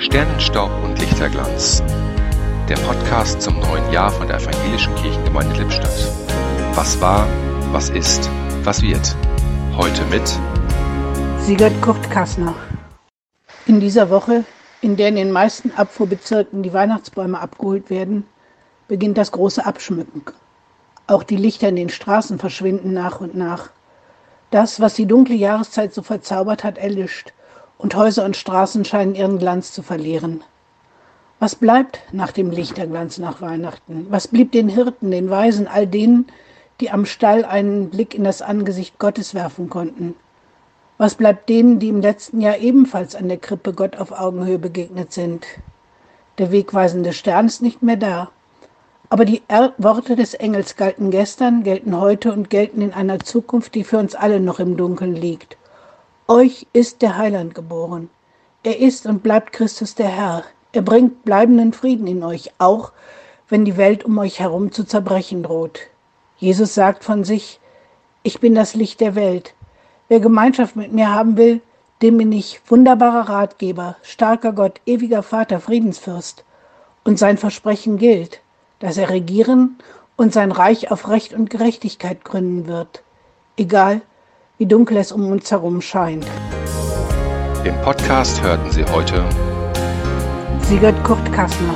Sternenstaub und Lichterglanz. Der Podcast zum neuen Jahr von der Evangelischen Kirchengemeinde Lippstadt. Was war, was ist, was wird. Heute mit Sigurd Kurt Kassner. In dieser Woche, in der in den meisten Abfuhrbezirken die Weihnachtsbäume abgeholt werden, beginnt das große Abschmücken. Auch die Lichter in den Straßen verschwinden nach und nach. Das, was die dunkle Jahreszeit so verzaubert hat, erlischt und Häuser und Straßen scheinen ihren Glanz zu verlieren. Was bleibt nach dem Lichterglanz nach Weihnachten? Was blieb den Hirten, den Weisen, all denen, die am Stall einen Blick in das Angesicht Gottes werfen konnten? Was bleibt denen, die im letzten Jahr ebenfalls an der Krippe Gott auf Augenhöhe begegnet sind? Der wegweisende Stern ist nicht mehr da. Aber die er Worte des Engels galten gestern, gelten heute und gelten in einer Zukunft, die für uns alle noch im Dunkeln liegt. Euch ist der Heiland geboren. Er ist und bleibt Christus der Herr. Er bringt bleibenden Frieden in euch, auch wenn die Welt um euch herum zu zerbrechen droht. Jesus sagt von sich, ich bin das Licht der Welt. Wer Gemeinschaft mit mir haben will, dem bin ich wunderbarer Ratgeber, starker Gott, ewiger Vater, Friedensfürst. Und sein Versprechen gilt, dass er regieren und sein Reich auf Recht und Gerechtigkeit gründen wird, egal wie dunkel es um uns herum scheint. Im Podcast hörten Sie heute Sigurd Kurt Kassner